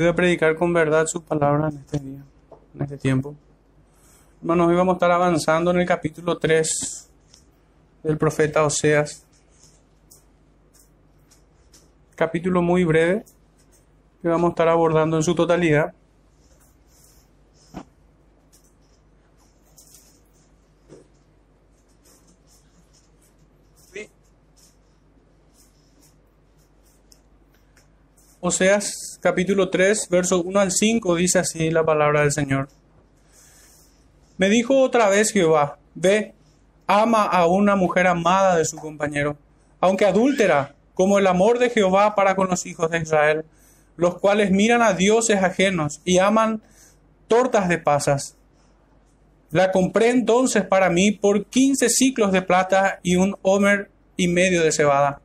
Voy a predicar con verdad su palabra en este día, en este tiempo. Hermanos, hoy vamos a estar avanzando en el capítulo 3 del profeta Oseas. Capítulo muy breve que vamos a estar abordando en su totalidad. Oseas capítulo 3, verso 1 al 5 dice así la palabra del Señor. Me dijo otra vez Jehová, ve, ama a una mujer amada de su compañero, aunque adúltera, como el amor de Jehová para con los hijos de Israel, los cuales miran a dioses ajenos y aman tortas de pasas. La compré entonces para mí por quince ciclos de plata y un homer y medio de cebada.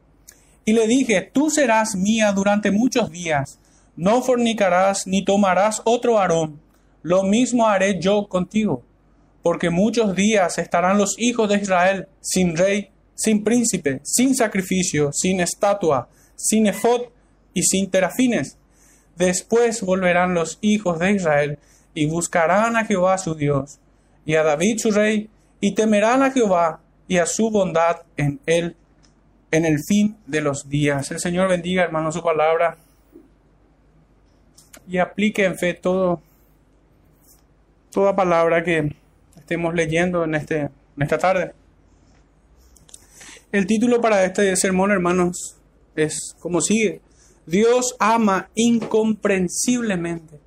Y le dije, tú serás mía durante muchos días, no fornicarás ni tomarás otro varón, lo mismo haré yo contigo, porque muchos días estarán los hijos de Israel sin rey, sin príncipe, sin sacrificio, sin estatua, sin efod y sin terafines. Después volverán los hijos de Israel y buscarán a Jehová su Dios y a David su rey, y temerán a Jehová y a su bondad en él en el fin de los días. El Señor bendiga, hermano, su palabra y aplique en fe todo, toda palabra que estemos leyendo en, este, en esta tarde. El título para este sermón, hermanos, es como sigue. Dios ama incomprensiblemente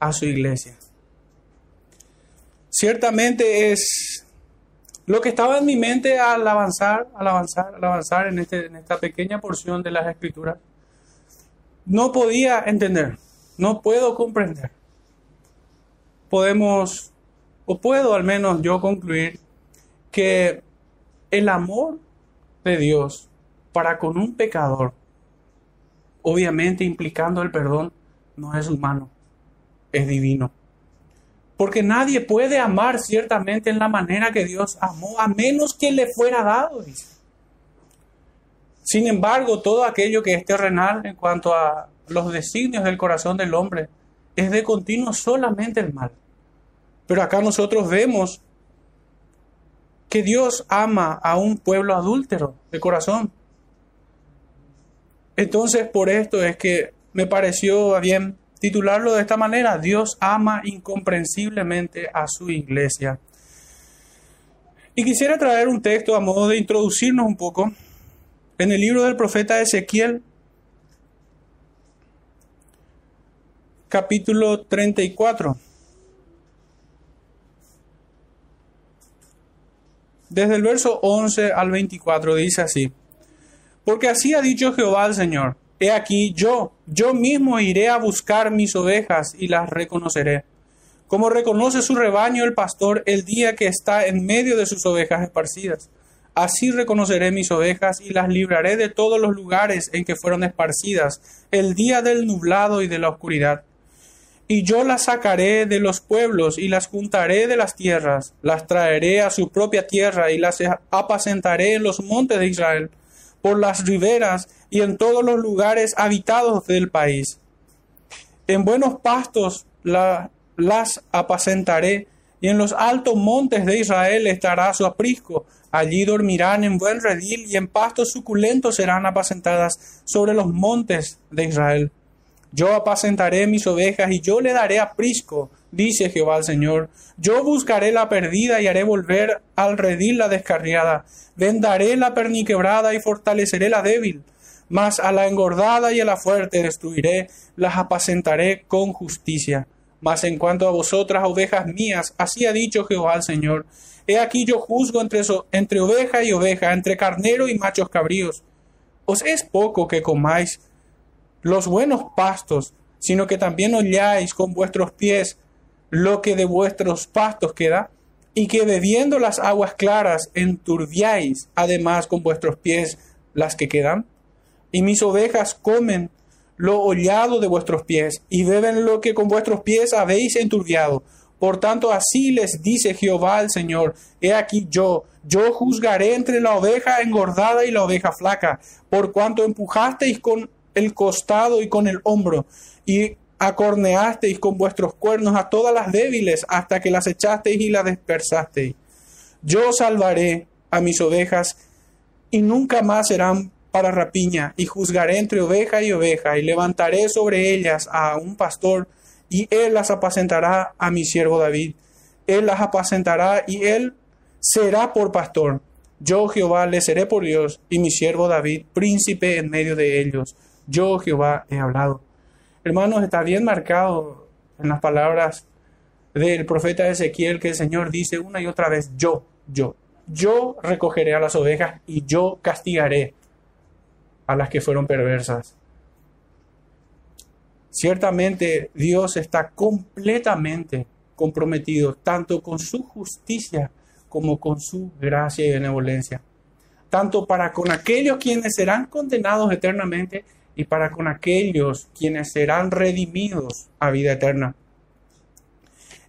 a su iglesia. Ciertamente es lo que estaba en mi mente al avanzar, al avanzar, al avanzar en, este, en esta pequeña porción de las escrituras, no podía entender, no puedo comprender. Podemos, o puedo al menos yo concluir, que el amor de Dios para con un pecador, obviamente implicando el perdón, no es humano, es divino. Porque nadie puede amar ciertamente en la manera que Dios amó, a menos que le fuera dado, dice. Sin embargo, todo aquello que es terrenal en cuanto a los designios del corazón del hombre es de continuo solamente el mal. Pero acá nosotros vemos que Dios ama a un pueblo adúltero de corazón. Entonces, por esto es que me pareció bien titularlo de esta manera, Dios ama incomprensiblemente a su iglesia. Y quisiera traer un texto a modo de introducirnos un poco en el libro del profeta Ezequiel, capítulo 34. Desde el verso 11 al 24 dice así, porque así ha dicho Jehová al Señor He aquí yo, yo mismo iré a buscar mis ovejas y las reconoceré. Como reconoce su rebaño el pastor el día que está en medio de sus ovejas esparcidas. Así reconoceré mis ovejas y las libraré de todos los lugares en que fueron esparcidas, el día del nublado y de la oscuridad. Y yo las sacaré de los pueblos y las juntaré de las tierras, las traeré a su propia tierra y las apacentaré en los montes de Israel por las riberas y en todos los lugares habitados del país. En buenos pastos las apacentaré, y en los altos montes de Israel estará su aprisco. Allí dormirán en buen redil y en pastos suculentos serán apacentadas sobre los montes de Israel. Yo apacentaré mis ovejas y yo le daré aprisco, dice Jehová el Señor. Yo buscaré la perdida y haré volver al redil la descarriada. Vendaré la perniquebrada y fortaleceré la débil. Mas a la engordada y a la fuerte destruiré, las apacentaré con justicia. Mas en cuanto a vosotras, ovejas mías, así ha dicho Jehová el Señor. He aquí yo juzgo entre, entre oveja y oveja, entre carnero y machos cabríos. ¿Os es poco que comáis los buenos pastos, sino que también holláis con vuestros pies lo que de vuestros pastos queda, y que bebiendo las aguas claras enturbiáis además con vuestros pies las que quedan? Y mis ovejas comen lo hollado de vuestros pies, y beben lo que con vuestros pies habéis enturbiado. Por tanto, así les dice Jehová el Señor, he aquí yo, yo juzgaré entre la oveja engordada y la oveja flaca, por cuanto empujasteis con el costado y con el hombro, y acorneasteis con vuestros cuernos a todas las débiles hasta que las echasteis y las dispersasteis. Yo salvaré a mis ovejas y nunca más serán para rapiña, y juzgaré entre oveja y oveja, y levantaré sobre ellas a un pastor, y él las apacentará a mi siervo David. Él las apacentará y él será por pastor. Yo Jehová le seré por Dios, y mi siervo David, príncipe en medio de ellos. Yo Jehová he hablado. Hermanos, está bien marcado en las palabras del profeta Ezequiel que el Señor dice una y otra vez, yo, yo, yo recogeré a las ovejas y yo castigaré a las que fueron perversas. Ciertamente Dios está completamente comprometido tanto con su justicia como con su gracia y benevolencia, tanto para con aquellos quienes serán condenados eternamente y para con aquellos quienes serán redimidos a vida eterna.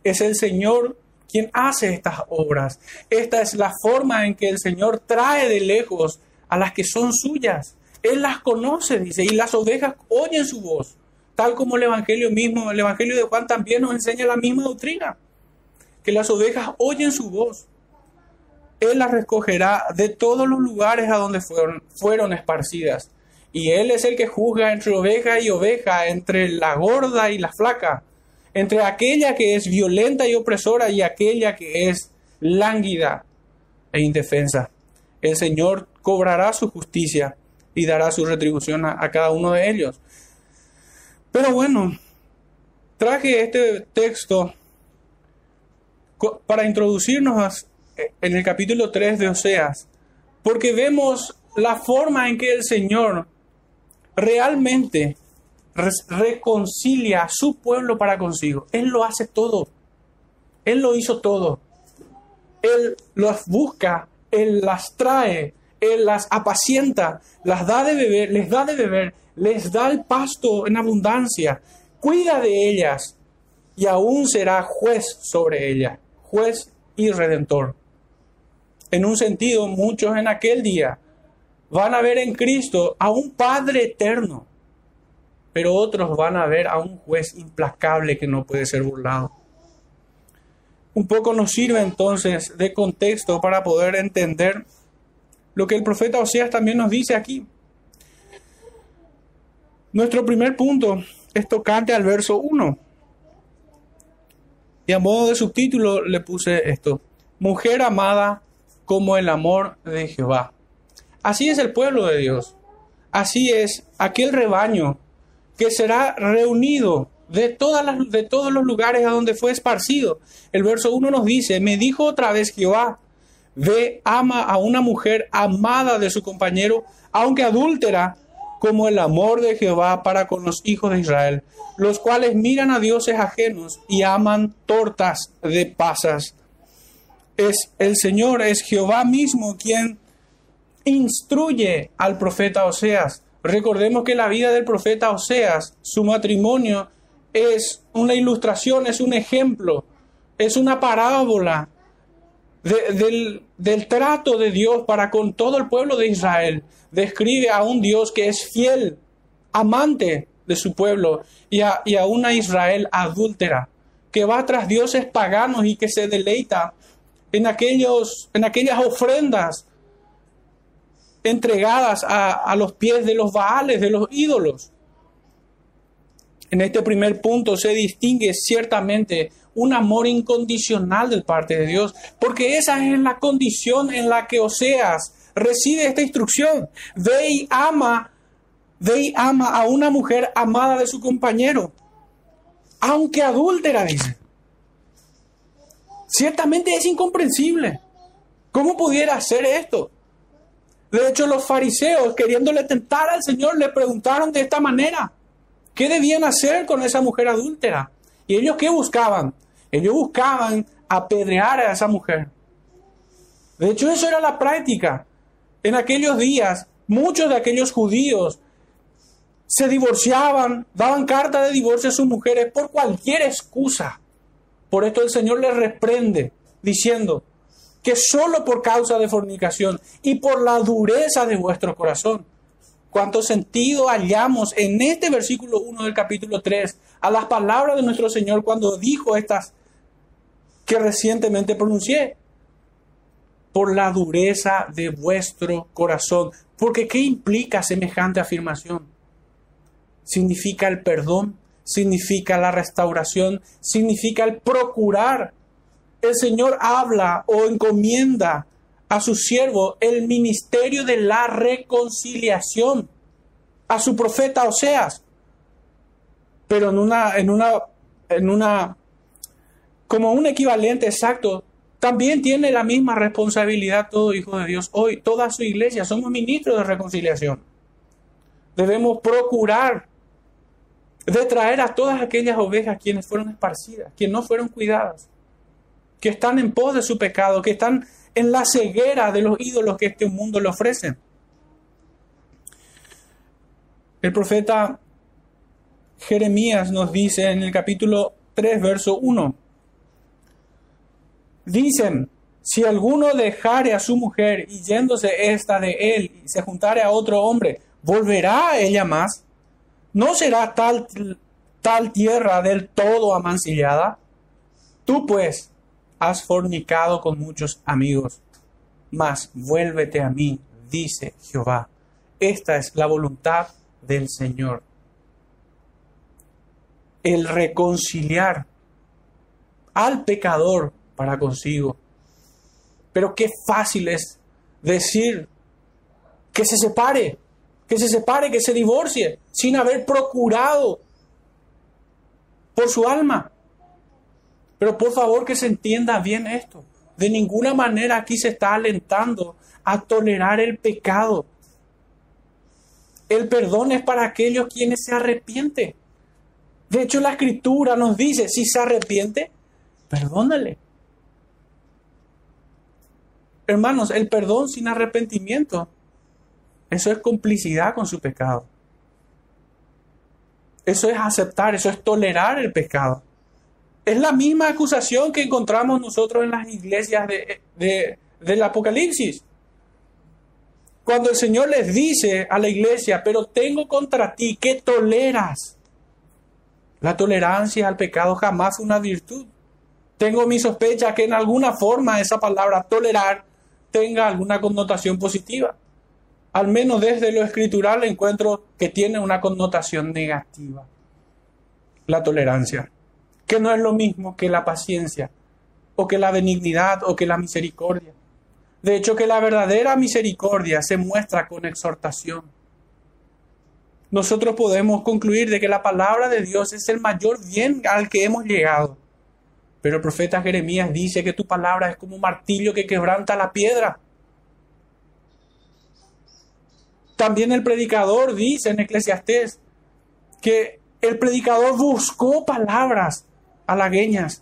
Es el Señor quien hace estas obras. Esta es la forma en que el Señor trae de lejos a las que son suyas. Él las conoce, dice, y las ovejas oyen su voz, tal como el Evangelio mismo, el Evangelio de Juan también nos enseña la misma doctrina, que las ovejas oyen su voz. Él las recogerá de todos los lugares a donde fueron, fueron esparcidas y Él es el que juzga entre oveja y oveja, entre la gorda y la flaca, entre aquella que es violenta y opresora y aquella que es lánguida e indefensa. El Señor cobrará su justicia y dará su retribución a, cada uno de ellos. Pero bueno, traje este texto para introducirnos en el capítulo 3 de Oseas, porque vemos la forma en que el Señor realmente reconcilia a su pueblo para consigo. Él lo hace todo. Él lo hizo todo. Él las busca, Él las trae, Él las apacienta, las da de beber, les da de beber, les da el pasto en abundancia, cuida de ellas y aún será juez sobre ellas, juez y redentor. En un sentido, muchos en aquel día van a ver en Cristo a un Padre eterno, pero otros van a ver a un juez implacable que no puede ser burlado. Un poco nos sirve entonces de contexto para poder entender lo que el profeta Oseas también nos dice aquí. Nuestro primer punto es tocante al verso 1. Y a modo de subtítulo le puse esto, mujer amada como el amor de Jehová. Así es el pueblo de Dios. Así es aquel rebaño que será reunido de, todas las, de todos los lugares a donde fue esparcido. El verso 1 nos dice, me dijo otra vez Jehová, ve, ama a una mujer amada de su compañero, aunque adúltera, como el amor de Jehová para con los hijos de Israel, los cuales miran a dioses ajenos y aman tortas de pasas. Es el Señor, es Jehová mismo quien instruye al profeta Oseas. Recordemos que la vida del profeta Oseas, su matrimonio, es una ilustración, es un ejemplo, es una parábola del, del, trato de Dios para con todo el pueblo de Israel. Describe a un Dios que es fiel, amante de su pueblo, y a, y a una Israel adúltera, que va tras dioses paganos y que se deleita en, aquellos, en aquellas ofrendas entregadas a, los pies de los baales, de los ídolos. En este primer punto se distingue ciertamente un amor incondicional del parte de Dios, porque esa es la condición en la que Oseas recibe esta instrucción. Ve y ama, ve y ama a una mujer amada de su compañero, aunque adúltera, dice. Ciertamente es incomprensible. ¿Cómo pudiera hacer esto? De hecho, los fariseos, queriéndole tentar al Señor, le preguntaron de esta manera, ¿qué debían hacer con esa mujer adúltera? ¿Y ellos qué buscaban? Ellos buscaban apedrear a esa mujer. De hecho, eso era la práctica. En aquellos días, muchos de aquellos judíos se divorciaban, daban carta de divorcio a sus mujeres por cualquier excusa. Por esto el Señor les reprende, diciendo, que solo por causa de fornicación y por la dureza de vuestro corazón cuánto sentido hallamos en este versículo 1 del capítulo 3 a las palabras de nuestro Señor cuando dijo estas que recientemente pronuncié. Por la dureza de vuestro corazón. Porque ¿qué implica semejante afirmación? Significa el perdón, significa la restauración, significa el procurar. El Señor habla o encomienda a su siervo el ministerio de la reconciliación, a su profeta Oseas, pero en una, en una, en una, como un equivalente exacto, también tiene la misma responsabilidad todo hijo de Dios hoy, toda su iglesia, somos ministros de reconciliación. Debemos procurar de traer a todas aquellas ovejas quienes fueron esparcidas, quienes no fueron cuidadas, que están en pos de su pecado, que están en la ceguera de los ídolos que este mundo le ofrece. El profeta Jeremías nos dice en el capítulo 3, verso 1, dicen, si alguno dejare a su mujer y yéndose esta de él y se juntare a otro hombre, ¿volverá a ella más? ¿No será tal, tal tierra del todo amancillada? Tú pues, has fornicado con muchos amigos, mas vuélvete a mí, dice Jehová. Esta es la voluntad del Señor. El reconciliar al pecador para consigo. Pero qué fácil es decir que se separe, que se separe, que se divorcie, sin haber procurado por su alma. Pero por favor que se entienda bien esto. De ninguna manera aquí se está alentando a tolerar el pecado. El perdón es para aquellos quienes se arrepienten. De hecho, la escritura nos dice, si se arrepiente, perdónale. Hermanos, el perdón sin arrepentimiento, eso es complicidad con su pecado. Eso es aceptar, eso es tolerar el pecado. Es la misma acusación que encontramos nosotros en las iglesias de, del Apocalipsis. Cuando el Señor les dice a la iglesia, pero tengo contra ti que toleras. La tolerancia al pecado jamás una virtud. Tengo mi sospecha que en alguna forma esa palabra tolerar tenga alguna connotación positiva. Al menos desde lo escritural encuentro que tiene una connotación negativa. La tolerancia que no es lo mismo que la paciencia, o que la benignidad, o que la misericordia. De hecho, que la verdadera misericordia se muestra con exhortación. Nosotros podemos concluir de que la palabra de Dios es el mayor bien al que hemos llegado. Pero el profeta Jeremías dice que tu palabra es como un martillo que quebranta la piedra. También el predicador dice en Eclesiastés que el predicador buscó palabras halagueñas.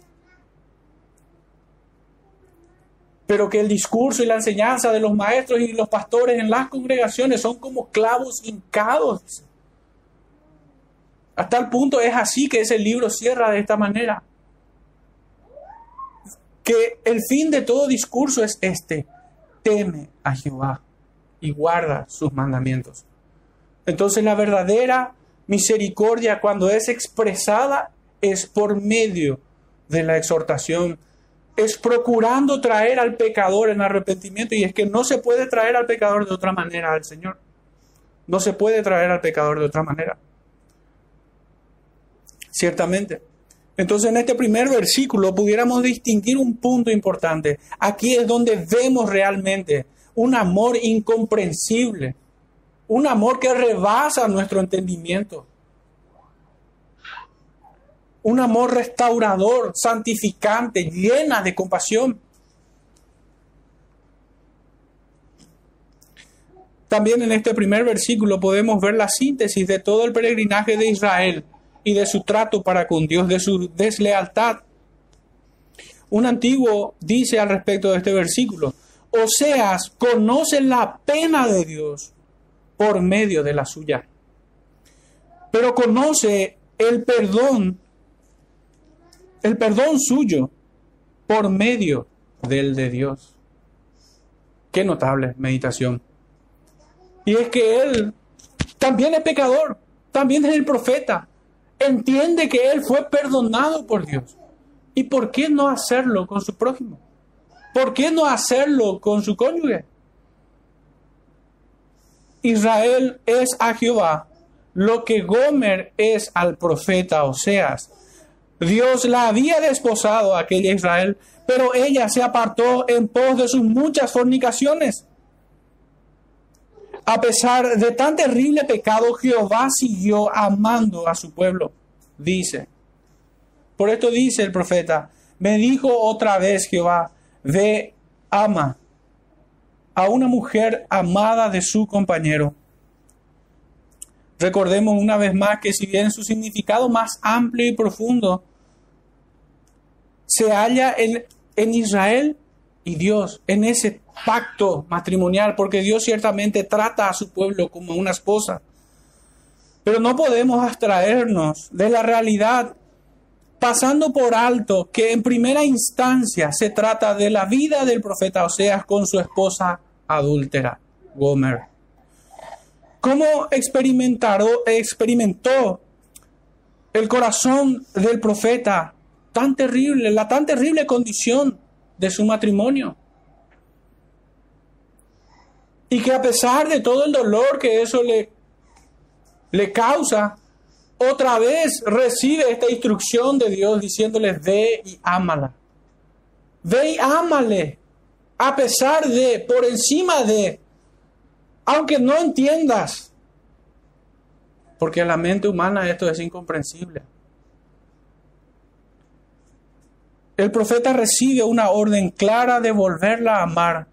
Pero que el discurso y la enseñanza de los maestros y los pastores en las congregaciones son como clavos hincados. Hasta el punto es así que ese libro cierra de esta manera. Que el fin de todo discurso es este. Teme a Jehová y guarda sus mandamientos. Entonces la verdadera misericordia cuando es expresada es por medio de la exhortación, es procurando traer al pecador en arrepentimiento. Y es que no se puede traer al pecador de otra manera al Señor. No se puede traer al pecador de otra manera. Ciertamente. Entonces en este primer versículo pudiéramos distinguir un punto importante. Aquí es donde vemos realmente un amor incomprensible, un amor que rebasa nuestro entendimiento un amor restaurador, santificante, llena de compasión. También en este primer versículo podemos ver la síntesis de todo el peregrinaje de Israel y de su trato para con Dios, de su deslealtad. Un antiguo dice al respecto de este versículo, Oseas conoce la pena de Dios por medio de la suya, pero conoce el perdón el perdón suyo por medio del de Dios. Qué notable meditación. Y es que Él también es pecador, también es el profeta. Entiende que él fue perdonado por Dios. ¿Y por qué no hacerlo con su prójimo? ¿Por qué no hacerlo con su cónyuge? Israel es a Jehová lo que Gomer es al profeta Oseas. Dios la había desposado a aquella Israel, pero ella se apartó en pos de sus muchas fornicaciones. A pesar de tan terrible pecado, Jehová siguió amando a su pueblo, dice. Por esto dice el profeta, me dijo otra vez Jehová, ve, ama a una mujer amada de su compañero. Recordemos una vez más que si bien su significado más amplio y profundo se halla en, Israel y Dios, en ese pacto matrimonial, porque Dios ciertamente trata a su pueblo como una esposa. Pero no podemos abstraernos de la realidad pasando por alto que en primera instancia se trata de la vida del profeta Oseas con su esposa adúltera, Gomer. ¿Cómo experimentó el corazón del profeta tan terrible, la tan terrible condición de su matrimonio? Y que a pesar de todo el dolor que eso le, le causa, otra vez recibe esta instrucción de Dios diciéndole, ve y ámala. Ve y ámale. A pesar de, por encima de, aunque no entiendas. Porque a la mente humana esto es incomprensible. El profeta recibe una orden clara de volverla a amar,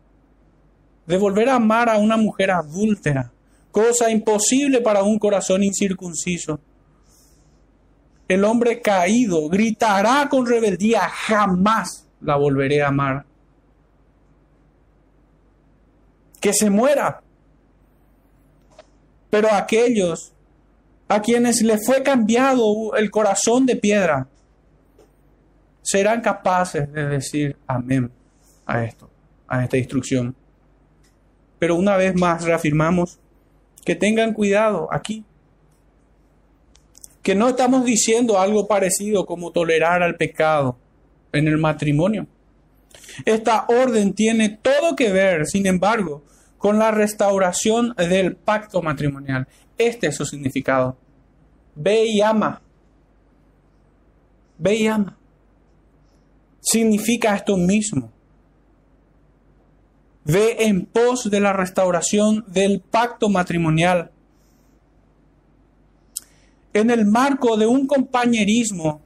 de volver a amar a una mujer adúltera, cosa imposible para un corazón incircunciso el hombre caído gritará con rebeldía, jamás la volveré a amar. Que se muera. Pero aquellos a quienes le fue cambiado el corazón de piedra, serán capaces de decir amén a esto, a esta instrucción. Pero una vez más reafirmamos que tengan cuidado aquí que no estamos diciendo algo parecido como tolerar al pecado en el matrimonio. Esta orden tiene todo que ver, sin embargo, con la restauración del pacto matrimonial. Este es su significado. Ve y ama. Ve y ama. Significa esto mismo. Ve en pos de la restauración del pacto matrimonial en el marco de un compañerismo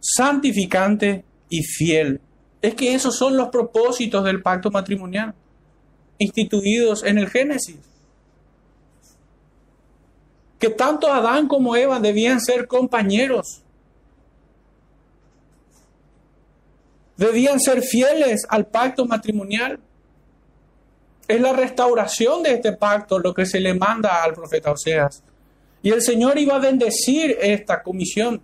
santificante y fiel. Es que esos son los propósitos del pacto matrimonial, instituidos en el Génesis. Que tanto Adán como Eva debían ser compañeros. Debían ser fieles al pacto matrimonial. Es la restauración de este pacto lo que se le manda al profeta Oseas. Y el Señor iba a bendecir esta comisión.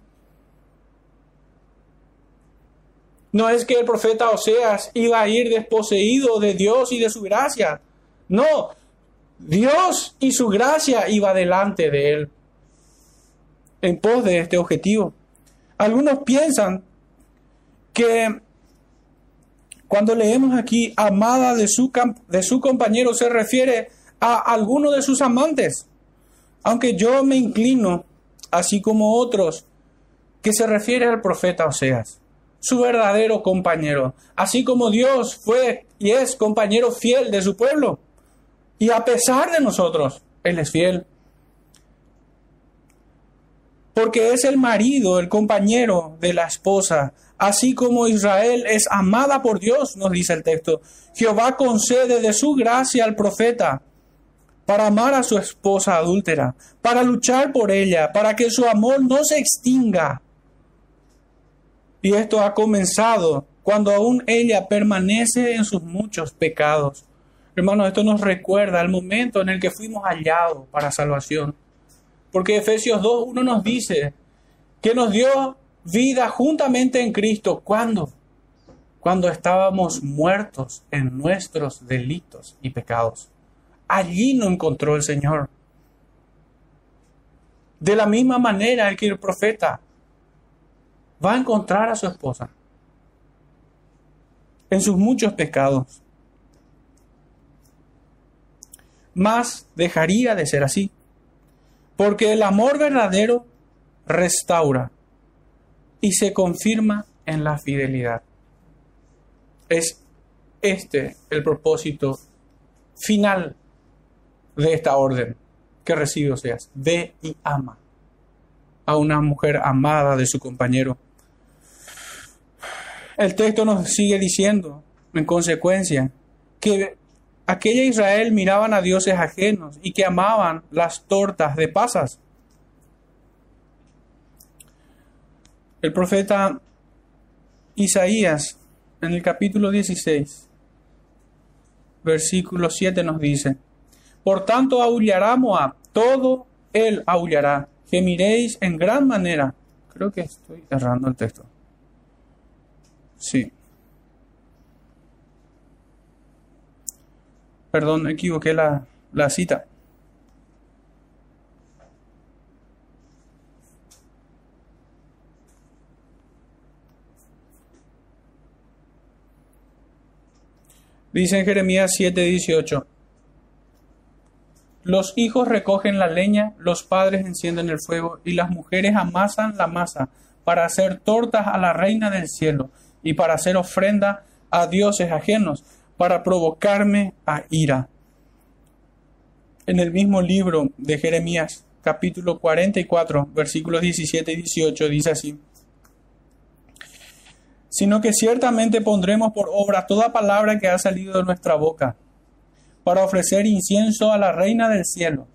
No es que el profeta Oseas iba a ir desposeído de Dios y de su gracia. No, Dios y su gracia iba delante de él en pos de este objetivo. Algunos piensan que cuando leemos aquí amada de su, de su compañero se refiere a alguno de sus amantes. Aunque yo me inclino, así como otros, que se refiere al profeta Oseas, su verdadero compañero, así como Dios fue y es compañero fiel de su pueblo. Y a pesar de nosotros, Él es fiel. Porque es el marido, el compañero de la esposa, así como Israel es amada por Dios, nos dice el texto. Jehová concede de su gracia al profeta para amar a su esposa adúltera, para luchar por ella, para que su amor no se extinga. Y esto ha comenzado cuando aún ella permanece en sus muchos pecados. Hermanos, esto nos recuerda el momento en el que fuimos hallados para salvación. Porque Efesios 2.1 nos dice que nos dio vida juntamente en Cristo. ¿Cuándo? Cuando estábamos muertos en nuestros delitos y pecados. Allí no encontró el Señor. De la misma manera que el profeta va a encontrar a su esposa en sus muchos pecados. Más dejaría de ser así, porque el amor verdadero restaura y se confirma en la fidelidad. Es este el propósito final de esta orden que recibe Oseas. Ve y ama a una mujer amada de su compañero. El texto nos sigue diciendo, en consecuencia, que aquella Israel miraban a dioses ajenos y que amaban las tortas de pasas. El profeta Isaías, en el capítulo 16, versículo 7 nos dice, Por tanto aullará Moab, todo él aullará, gemiréis en gran manera. Creo que estoy errando el texto. Sí. Perdón, equivoqué la, la cita. Dice en Jeremías 7:18, los hijos recogen la leña, los padres encienden el fuego y las mujeres amasan la masa para hacer tortas a la reina del cielo y para hacer ofrenda a dioses ajenos, para provocarme a ira. En el mismo libro de Jeremías, capítulo 44, versículos 17 y 18, dice así sino que ciertamente pondremos por obra toda palabra que ha salido de nuestra boca, para ofrecer incienso a la Reina del cielo,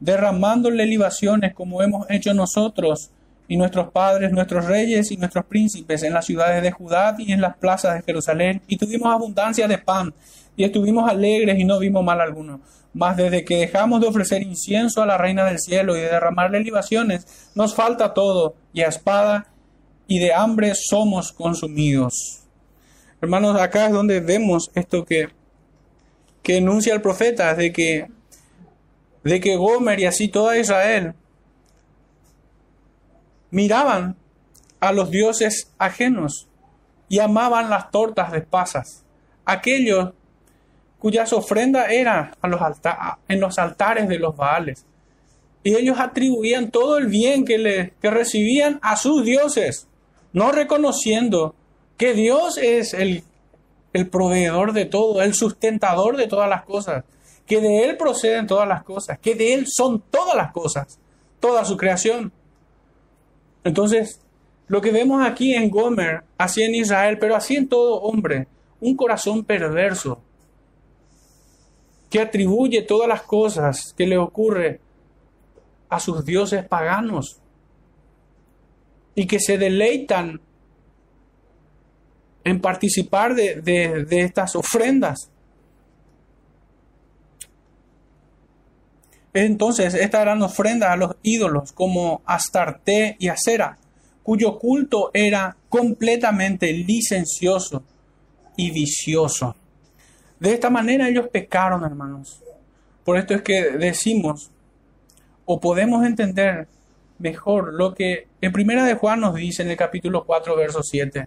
derramándole libaciones como hemos hecho nosotros y nuestros padres, nuestros reyes y nuestros príncipes en las ciudades de Judá y en las plazas de Jerusalén, y tuvimos abundancia de pan, y estuvimos alegres y no vimos mal alguno. Mas desde que dejamos de ofrecer incienso a la Reina del cielo y de derramarle libaciones, nos falta todo, y a espada y de hambre somos consumidos. Hermanos, acá es donde vemos esto que, que enuncia el profeta, de que, de que Gomer y así toda Israel miraban a los dioses ajenos y amaban las tortas de pasas, aquellos cuyas ofrendas eran en los altares de los Baales. Y ellos atribuían todo el bien que, le, que recibían a sus dioses no reconociendo que Dios es el, el proveedor de todo, el sustentador de todas las cosas, que de Él proceden todas las cosas, que de Él son todas las cosas, toda su creación. Entonces, lo que vemos aquí en Gomer, así en Israel, pero así en todo hombre, un corazón perverso, que atribuye todas las cosas que le ocurre a sus dioses paganos y que se deleitan en participar de, estas ofrendas. Entonces, estas eran ofrendas a los ídolos como Astarte y Acera, cuyo culto era completamente licencioso y vicioso. De esta manera ellos pecaron, hermanos. Por esto es que decimos, o podemos entender mejor lo que en primera de Juan nos dice en el capítulo 4, verso 7.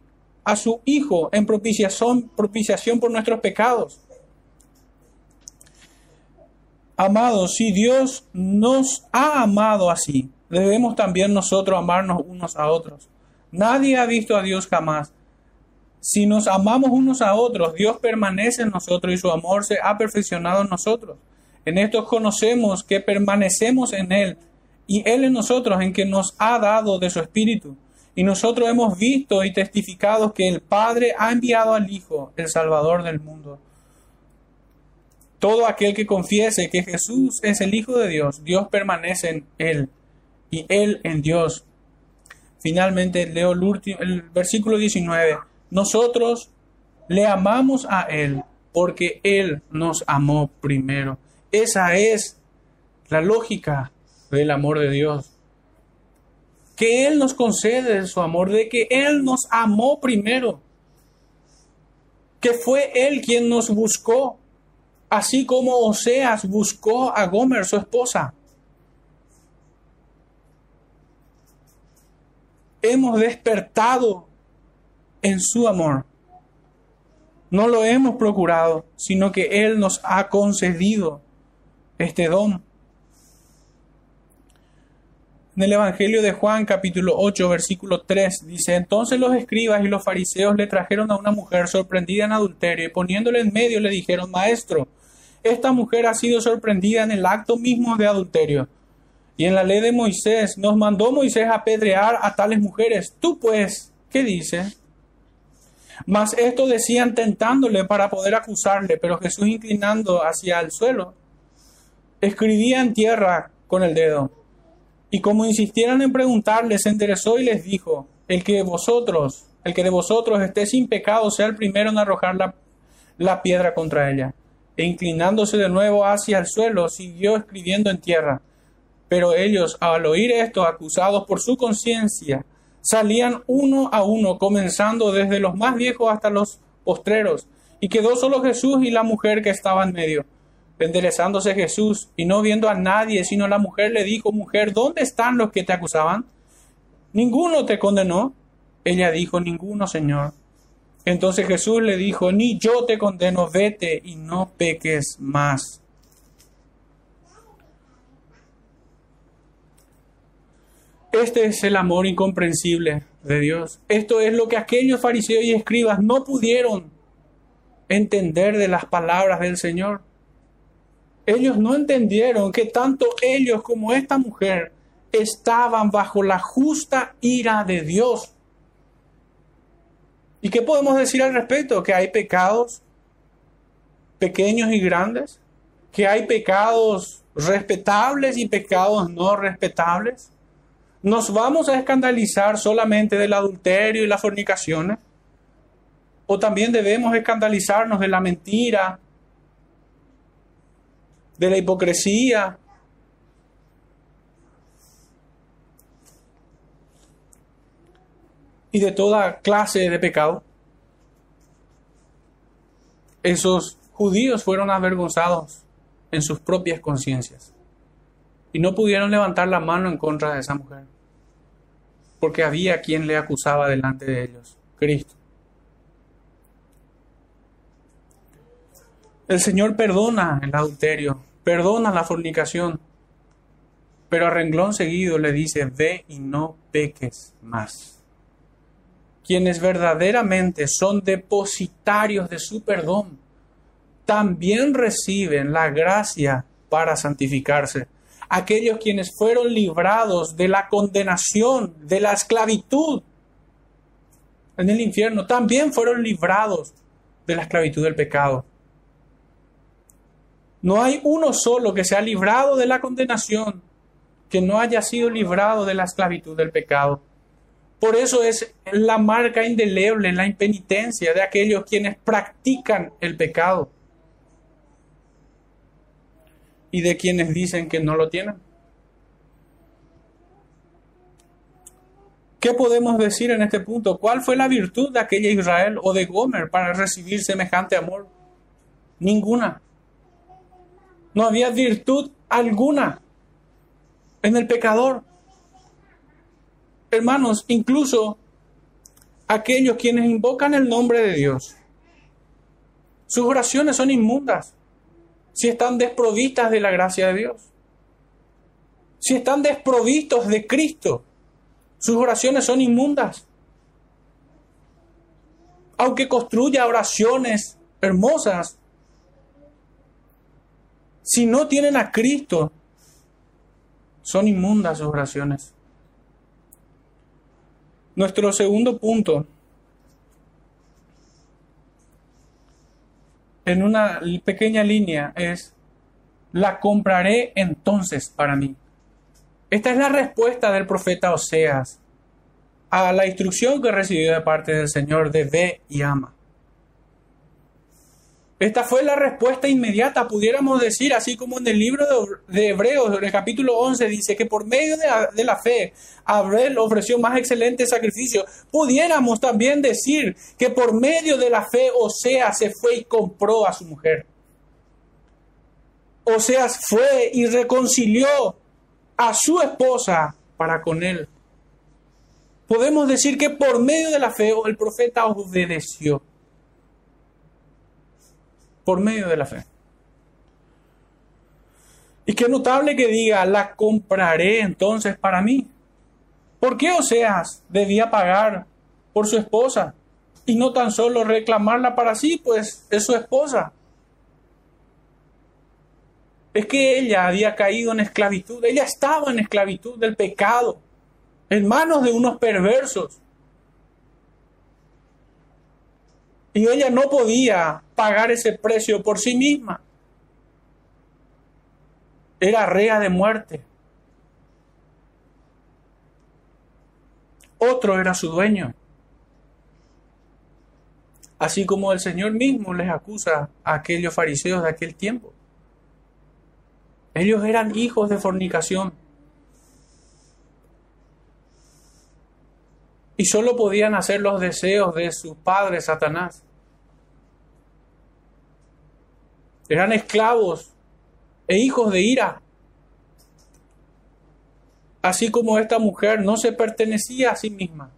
a su Hijo en propiciación, propiciación por nuestros pecados. Amados, si Dios nos ha amado así, debemos también nosotros amarnos unos a otros. Nadie ha visto a Dios jamás. Si nos amamos unos a otros, Dios permanece en nosotros y su amor se ha perfeccionado en nosotros. En esto conocemos que permanecemos en Él y Él en nosotros, en que nos ha dado de su Espíritu. Y nosotros hemos visto y testificado que el Padre ha enviado al Hijo, el Salvador del mundo. Todo aquel que confiese que Jesús es el Hijo de Dios, Dios permanece en Él y él en Dios. Finalmente leo el, versículo 19. Nosotros le amamos a Él porque Él nos amó primero. Esa es la lógica del amor de Dios. Que Él nos concede su amor, de que Él nos amó primero. Que fue Él quien nos buscó, así como Oseas buscó a Gomer, su esposa. Hemos despertado en su amor. No lo hemos procurado, sino que Él nos ha concedido este don. En el Evangelio de Juan capítulo 8 versículo 3 dice, entonces los escribas y los fariseos le trajeron a una mujer sorprendida en adulterio y poniéndole en medio le dijeron, Maestro, esta mujer ha sido sorprendida en el acto mismo de adulterio. Y en la ley de Moisés nos mandó Moisés a apedrear a tales mujeres. Tú pues, ¿qué dices? Mas esto decían tentándole para poder acusarle, pero Jesús inclinando hacia el suelo, escribía en tierra con el dedo. Y como insistieran en preguntarle, se enderezó y les dijo, el que vosotros, el que de vosotros esté sin pecado, sea el primero en arrojar la, la piedra contra ella. E inclinándose de nuevo hacia el suelo, siguió escribiendo en tierra. Pero ellos, al oír esto, acusados por su conciencia, salían uno a uno, comenzando desde los más viejos hasta los postreros, y quedó solo Jesús y la mujer que estaba en medio. Enderezándose Jesús y no viendo a nadie, sino la mujer, le dijo, Mujer, ¿dónde están los que te acusaban? ¿Ninguno te condenó? Ella dijo, Ninguno, Señor. Entonces Jesús le dijo, Ni yo te condeno, vete y no peques más. Este es el amor incomprensible de Dios. Esto es lo que aquellos fariseos y escribas no pudieron entender de las palabras del Señor. Ellos no entendieron que tanto ellos como esta mujer estaban bajo la justa ira de Dios. ¿Y qué podemos decir al respecto? Que hay pecados pequeños y grandes, que hay pecados respetables y pecados no respetables. ¿Nos vamos a escandalizar solamente del adulterio y la fornicación? ¿O también debemos escandalizarnos de la mentira, de la hipocresía? Y de toda clase de pecado. Esos judíos fueron avergonzados en sus propias conciencias y no pudieron levantar la mano en contra de esa mujer, porque había quien le acusaba delante de ellos, Cristo. El Señor perdona el adulterio, perdona la fornicación, pero a renglón seguido le dice, ve y no peques más. Quienes verdaderamente son depositarios de su perdón, también reciben la gracia para santificarse aquellos quienes fueron librados de la condenación, de la esclavitud en el infierno, también fueron librados de la esclavitud del pecado. No hay uno solo que sea librado de la condenación que no haya sido librado de la esclavitud del pecado. Por eso es la marca indeleble, la impenitencia de aquellos quienes practican el pecado y de quienes dicen que no lo tienen. ¿Qué podemos decir en este punto? ¿Cuál fue la virtud de aquella Israel o de Gomer para recibir semejante amor? Ninguna. No había virtud alguna en el pecador. Hermanos, incluso aquellos quienes invocan el nombre de Dios, sus oraciones son inmundas si están desprovistas de la gracia de Dios? Si están desprovistos de Cristo, sus oraciones son inmundas. Aunque construya oraciones hermosas, si no tienen a Cristo, son inmundas sus oraciones. Nuestro segundo punto en una pequeña línea es, la compraré entonces para mí. Esta es la respuesta del profeta Oseas a la instrucción que recibió de parte del Señor de ve y ama. Esta fue la respuesta inmediata, pudiéramos decir, así como en el libro de Hebreos, en el capítulo 11, dice que por medio de la, fe, Abel ofreció más excelente sacrificio. Pudiéramos también decir que por medio de la fe, Oseas se fue y compró a su mujer. Oseas fue y reconcilió a su esposa para con él. Podemos decir que por medio de la fe, el profeta obedeció por medio de la fe. Y qué notable que diga, la compraré entonces para mí. ¿Por qué Oseas debía pagar por su esposa y no tan solo reclamarla para sí, pues es su esposa? Es que ella había caído en esclavitud, ella estaba en esclavitud del pecado, en manos de unos perversos. Y ella no podía pagar ese precio por sí misma. Era rea de muerte. Otro era su dueño. Así como el Señor mismo les acusa a aquellos fariseos de aquel tiempo. Ellos eran hijos de fornicación. Y solo podían hacer los deseos de su padre Satanás. Eran esclavos e hijos de ira. Así como esta mujer no se pertenecía a sí misma,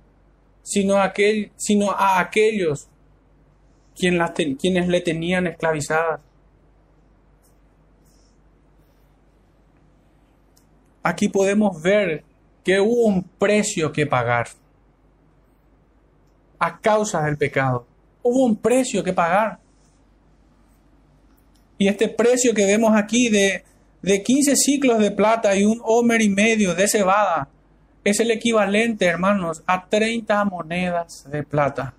sino a, aquel, sino a aquellos quienes le tenían esclavizadas. Aquí podemos ver que hubo un precio que pagar a causa del pecado. Hubo un precio que pagar. Y este precio que vemos aquí de, de 15 ciclos de plata y un homer y medio de cebada es el equivalente, hermanos, a 30 monedas de plata.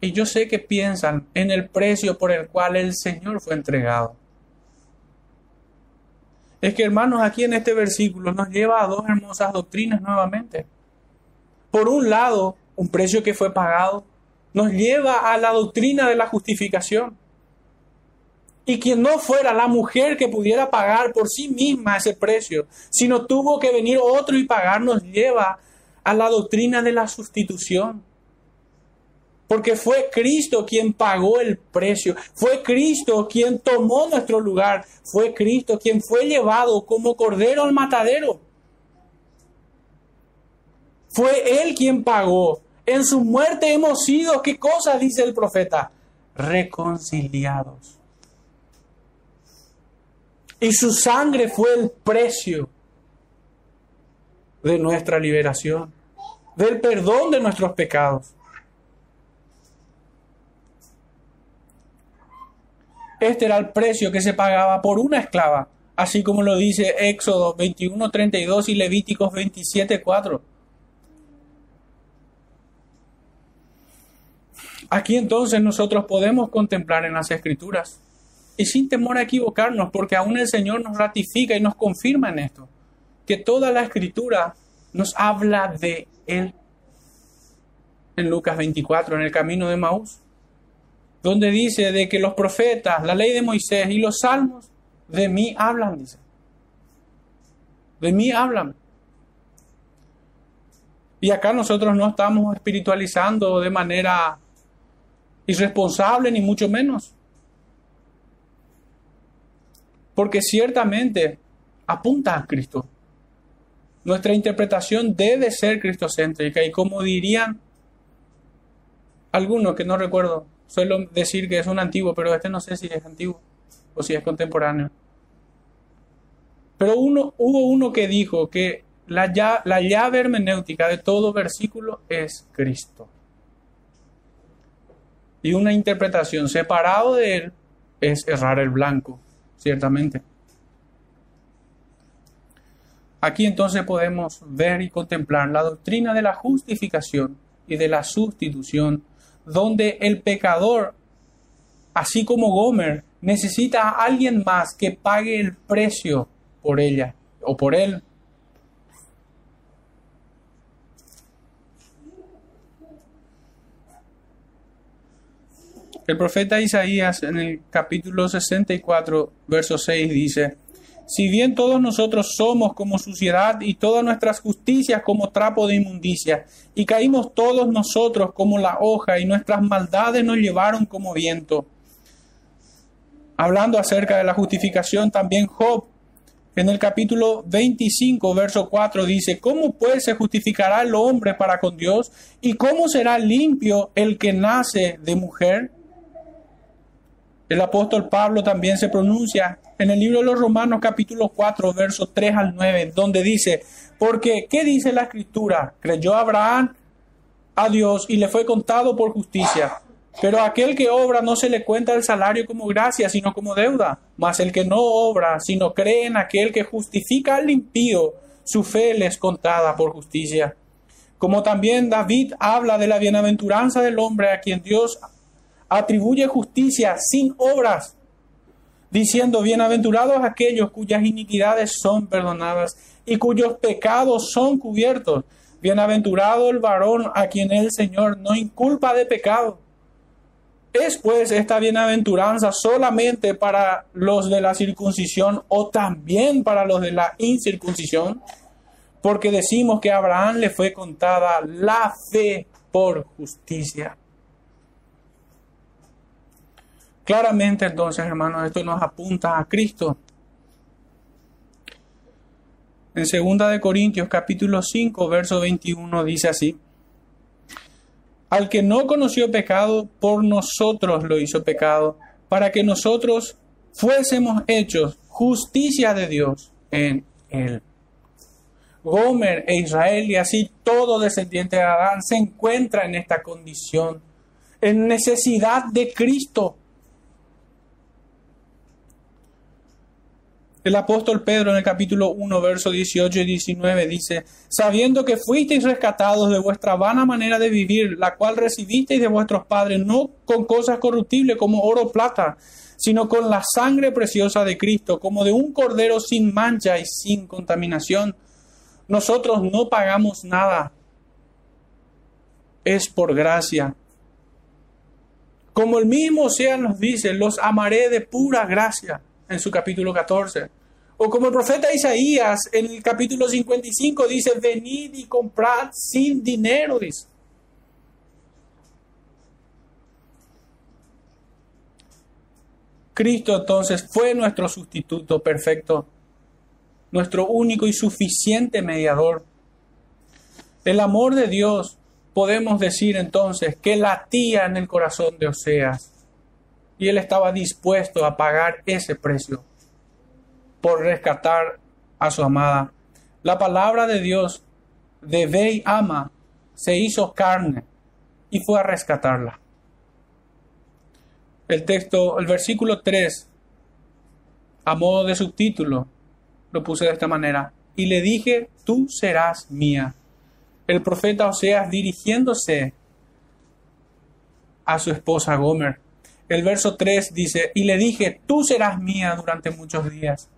Y yo sé que piensan en el precio por el cual el Señor fue entregado. Es que, hermanos, aquí en este versículo nos lleva a dos hermosas doctrinas nuevamente. Por un lado, un precio que fue pagado, nos lleva a la doctrina de la justificación. Y quien no fuera la mujer que pudiera pagar por sí misma ese precio, sino tuvo que venir otro y pagar, nos lleva a la doctrina de la sustitución. Porque fue Cristo quien pagó el precio, fue Cristo quien tomó nuestro lugar, fue Cristo quien fue llevado como cordero al matadero. Fue Él quien pagó. En su muerte hemos sido, ¿qué cosa dice el profeta? Reconciliados. Y su sangre fue el precio de nuestra liberación, del perdón de nuestros pecados. Este era el precio que se pagaba por una esclava, así como lo dice Éxodo 21.32 y Levíticos 27.4. Aquí entonces nosotros podemos contemplar en las escrituras y sin temor a equivocarnos, porque aún el Señor nos ratifica y nos confirma en esto, que toda la escritura nos habla de Él. En Lucas 24, en el camino de Maús, donde dice de que los profetas, la ley de Moisés y los salmos de mí hablan, dice. De mí hablan. Y acá nosotros no estamos espiritualizando de manera irresponsable, ni mucho menos. Porque ciertamente apunta a Cristo. Nuestra interpretación debe ser cristocéntrica y como dirían algunos que no recuerdo, suelo decir que es un antiguo, pero este no sé si es antiguo o si es contemporáneo. Pero uno, hubo uno que dijo que la, la llave hermenéutica de todo versículo es Cristo y una interpretación separado de él es errar el blanco, ciertamente. Aquí entonces podemos ver y contemplar la doctrina de la justificación y de la sustitución, donde el pecador, así como Gomer, necesita a alguien más que pague el precio por ella o por él. El profeta Isaías en el capítulo 64, verso 6 dice, Si bien todos nosotros somos como suciedad y todas nuestras justicias como trapo de inmundicia, y caímos todos nosotros como la hoja y nuestras maldades nos llevaron como viento. Hablando acerca de la justificación, también Job en el capítulo 25, verso 4 dice, ¿cómo pues se justificará el hombre para con Dios? ¿Y cómo será limpio el que nace de mujer? El apóstol Pablo también se pronuncia en el libro de los Romanos capítulo 4, verso 3 al 9, donde dice, porque, ¿qué dice la escritura? Creyó Abraham a Dios y le fue contado por justicia. Pero a aquel que obra no se le cuenta el salario como gracia, sino como deuda. Mas el que no obra, sino cree en aquel que justifica al impío, su fe le es contada por justicia. Como también David habla de la bienaventuranza del hombre a quien Dios atribuye justicia sin obras, diciendo, bienaventurados aquellos cuyas iniquidades son perdonadas y cuyos pecados son cubiertos. Bienaventurado el varón a quien el Señor no inculpa de pecado. ¿Es pues esta bienaventuranza solamente para los de la circuncisión o también para los de la incircuncisión? Porque decimos que a Abraham le fue contada la fe por justicia. Claramente entonces, hermanos, esto nos apunta a Cristo. En 2 de Corintios capítulo 5, verso 21 dice así: al que no conoció pecado, por nosotros lo hizo pecado, para que nosotros fuésemos hechos justicia de Dios en él. Gomer e Israel y así todo descendiente de Adán se encuentra en esta condición, en necesidad de Cristo. El apóstol Pedro en el capítulo 1, verso 18 y 19 dice, sabiendo que fuisteis rescatados de vuestra vana manera de vivir, la cual recibisteis de vuestros padres, no con cosas corruptibles como oro o plata, sino con la sangre preciosa de Cristo, como de un cordero sin mancha y sin contaminación. Nosotros no pagamos nada, es por gracia. Como el mismo sea nos dice, los amaré de pura gracia en su capítulo 14. O como el profeta Isaías en el capítulo 55 dice, venid y comprad sin dinero, dice. Cristo entonces fue nuestro sustituto perfecto, nuestro único y suficiente mediador. El amor de Dios, podemos decir entonces, que latía en el corazón de Oseas y él estaba dispuesto a pagar ese precio por rescatar a su amada. La palabra de Dios de ve ama se hizo carne y fue a rescatarla. El texto, el versículo 3, a modo de subtítulo, lo puse de esta manera. Y le dije, tú serás mía. El profeta Oseas dirigiéndose a su esposa Gomer el verso 3 dice, y le dije, tú serás mía durante muchos días.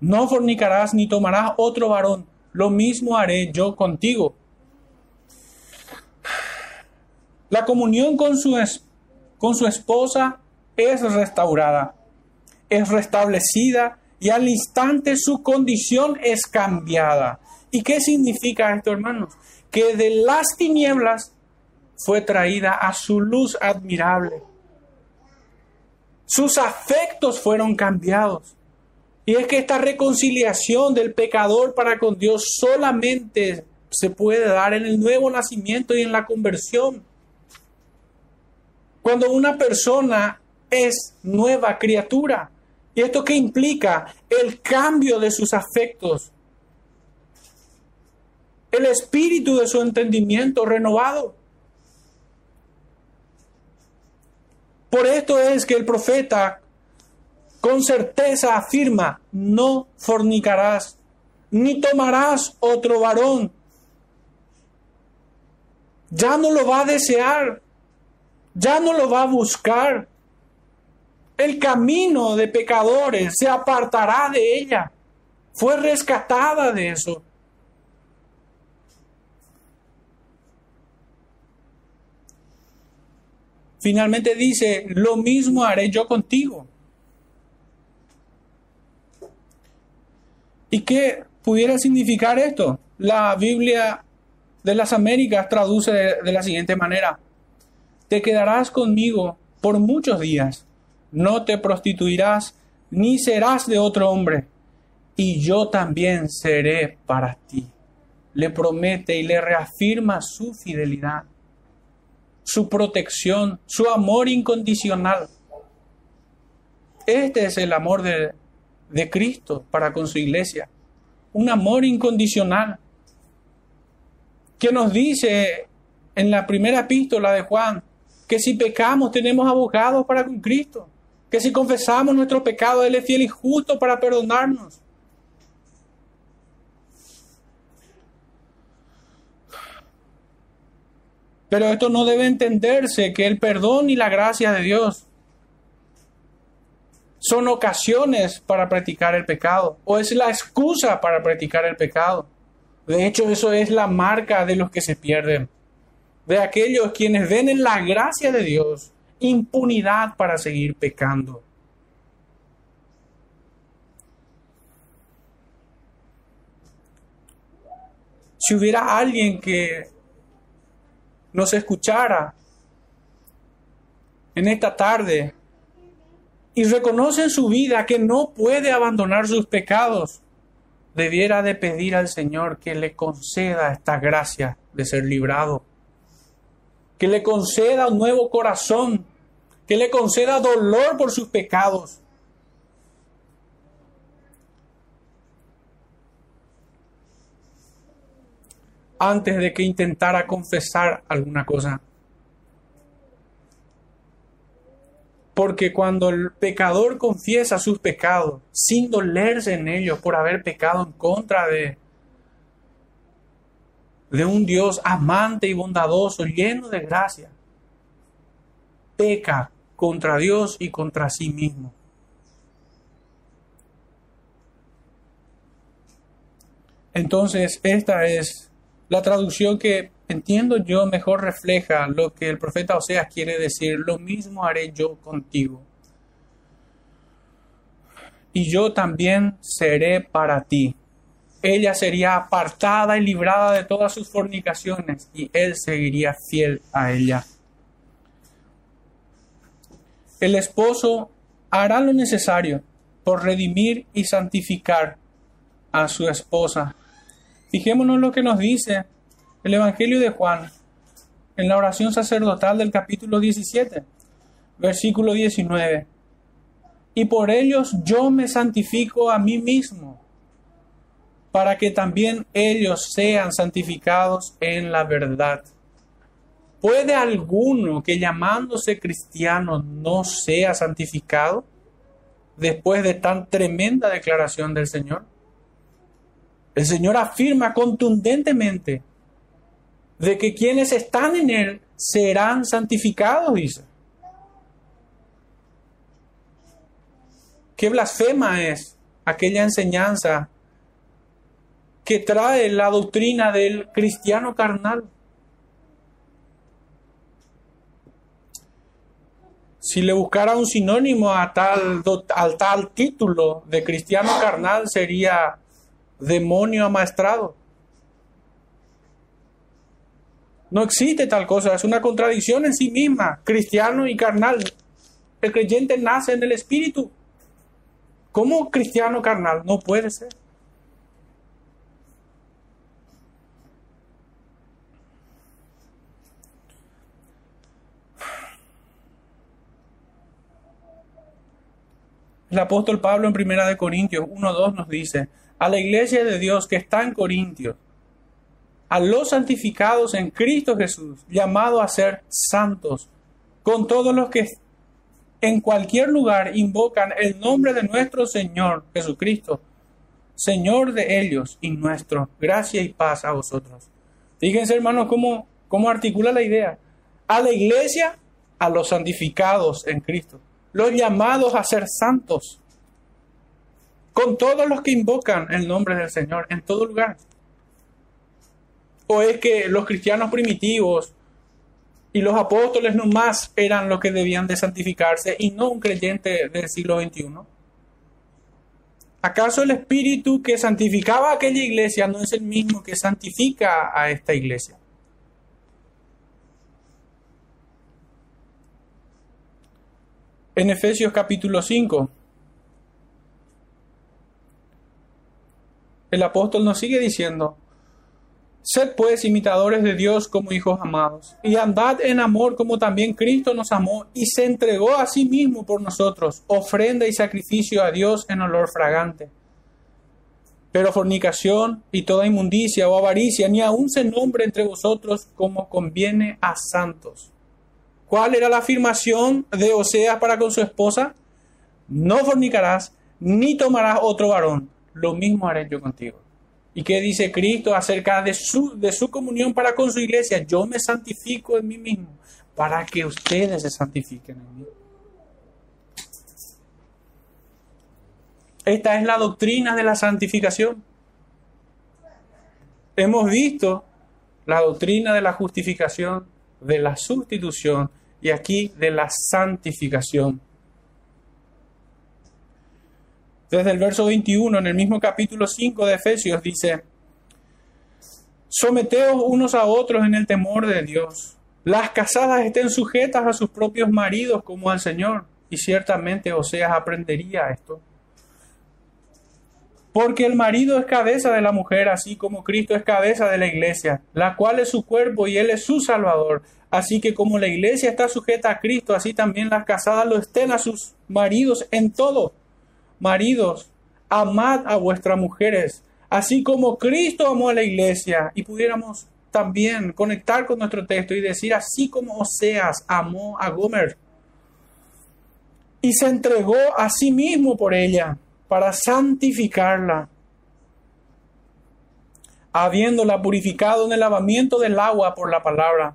No fornicarás ni tomarás otro varón. Lo mismo haré yo contigo. La comunión con su, con su esposa es restaurada, es restablecida y al instante su condición es cambiada. ¿Y qué significa esto, hermanos? Que de las tinieblas fue traída a su luz admirable sus afectos fueron cambiados. Y es que esta reconciliación del pecador para con Dios solamente se puede dar en el nuevo nacimiento y en la conversión. Cuando una persona es nueva criatura. ¿Y esto qué implica? El cambio de sus afectos. El espíritu de su entendimiento renovado. Por esto es que el profeta con certeza afirma, no fornicarás, ni tomarás otro varón. Ya no lo va a desear, ya no lo va a buscar. El camino de pecadores se apartará de ella. Fue rescatada de eso. Finalmente dice, lo mismo haré yo contigo. ¿Y qué pudiera significar esto? La Biblia de las Américas traduce de, de la siguiente manera. Te quedarás conmigo por muchos días, no te prostituirás, ni serás de otro hombre, y yo también seré para ti. Le promete y le reafirma su fidelidad, su protección, su amor incondicional. Este es el amor de, de Cristo para con su iglesia, un amor incondicional que nos dice en la primera epístola de Juan que si pecamos tenemos abogados para con Cristo, que si confesamos nuestro pecado Él es fiel y justo para perdonarnos. Pero esto no debe entenderse que el perdón y la gracia de Dios son ocasiones para practicar el pecado o es la excusa para practicar el pecado. De hecho, eso es la marca de los que se pierden, de aquellos quienes ven en la gracia de Dios impunidad para seguir pecando. Si hubiera alguien que nos escuchara en esta tarde. Y reconoce en su vida que no puede abandonar sus pecados, debiera de pedir al Señor que le conceda esta gracia de ser librado, que le conceda un nuevo corazón, que le conceda dolor por sus pecados. Antes de que intentara confesar alguna cosa. Porque cuando el pecador confiesa sus pecados sin dolerse en ellos por haber pecado en contra de, de un Dios amante y bondadoso, lleno de gracia, peca contra Dios y contra sí mismo. Entonces, esta es la traducción que entiendo yo mejor refleja lo que el profeta Oseas quiere decir, lo mismo haré yo contigo. Y yo también seré para ti. Ella sería apartada y librada de todas sus fornicaciones y él seguiría fiel a ella. El esposo hará lo necesario por redimir y santificar a su esposa. Fijémonos lo que nos dice el Evangelio de Juan en la oración sacerdotal del capítulo 17, versículo 19. Y por ellos yo me santifico a mí mismo, para que también ellos sean santificados en la verdad. ¿Puede alguno que llamándose cristiano no sea santificado después de tan tremenda declaración del Señor? El Señor afirma contundentemente de que quienes están en Él serán santificados, dice. Qué blasfema es aquella enseñanza que trae la doctrina del cristiano carnal. Si le buscara un sinónimo a tal, al tal título de cristiano carnal sería demonio amaestrado. No existe tal cosa, es una contradicción en sí misma, cristiano y carnal. El creyente nace en el espíritu. ¿Cómo cristiano carnal? No puede ser. El apóstol Pablo en Primera de Corintios 1.2 nos dice, a la iglesia de Dios que está en Corintios, a los santificados en Cristo Jesús, llamados a ser santos, con todos los que en cualquier lugar invocan el nombre de nuestro Señor Jesucristo, Señor de ellos y nuestro. Gracia y paz a vosotros. Fíjense, hermanos, cómo, cómo articula la idea. A la iglesia, a los santificados en Cristo, los llamados a ser santos, con todos los que invocan el nombre del Señor en todo lugar. ¿O es que los cristianos primitivos Y los apóstoles no más eran los que debían de santificarse y no un creyente del siglo XXI. ¿Acaso el espíritu que santificaba aquella iglesia no es el mismo que santifica a esta iglesia? En Efesios capítulo 5, el apóstol nos sigue diciendo, Sed pues imitadores de Dios como hijos amados, y andad en amor como también Cristo nos amó y se entregó a sí mismo por nosotros, ofrenda y sacrificio a Dios en olor fragante. Pero fornicación y toda inmundicia o avaricia ni aun se nombre entre vosotros como conviene a santos. ¿Cuál era la afirmación de Oseas para con su esposa? No fornicarás, ni tomarás otro varón. Lo mismo haré yo contigo. ¿Y qué dice Cristo acerca de su, de su comunión para con su iglesia? Yo me santifico en mí mismo para que ustedes se santifiquen en mí. Esta es la doctrina de la santificación. Hemos visto la doctrina de la justificación, de la sustitución y aquí de la santificación. Desde el verso 21, en el mismo capítulo 5 de Efesios, dice, Someteos unos a otros en el temor de Dios. Las casadas estén sujetas a sus propios maridos como al Señor. Y ciertamente Oseas aprendería esto. Porque el marido es cabeza de la mujer, así como Cristo es cabeza de la iglesia, la cual es su cuerpo y él es su salvador. Así que como la iglesia está sujeta a Cristo, así también las casadas lo estén a sus maridos en todo. Maridos, amad a vuestras mujeres, así como Cristo amó a la iglesia. Y pudiéramos también conectar con nuestro texto y decir, así como Oseas amó a Gomer y se entregó a sí mismo por ella para santificarla, habiéndola purificado en el lavamiento del agua por la palabra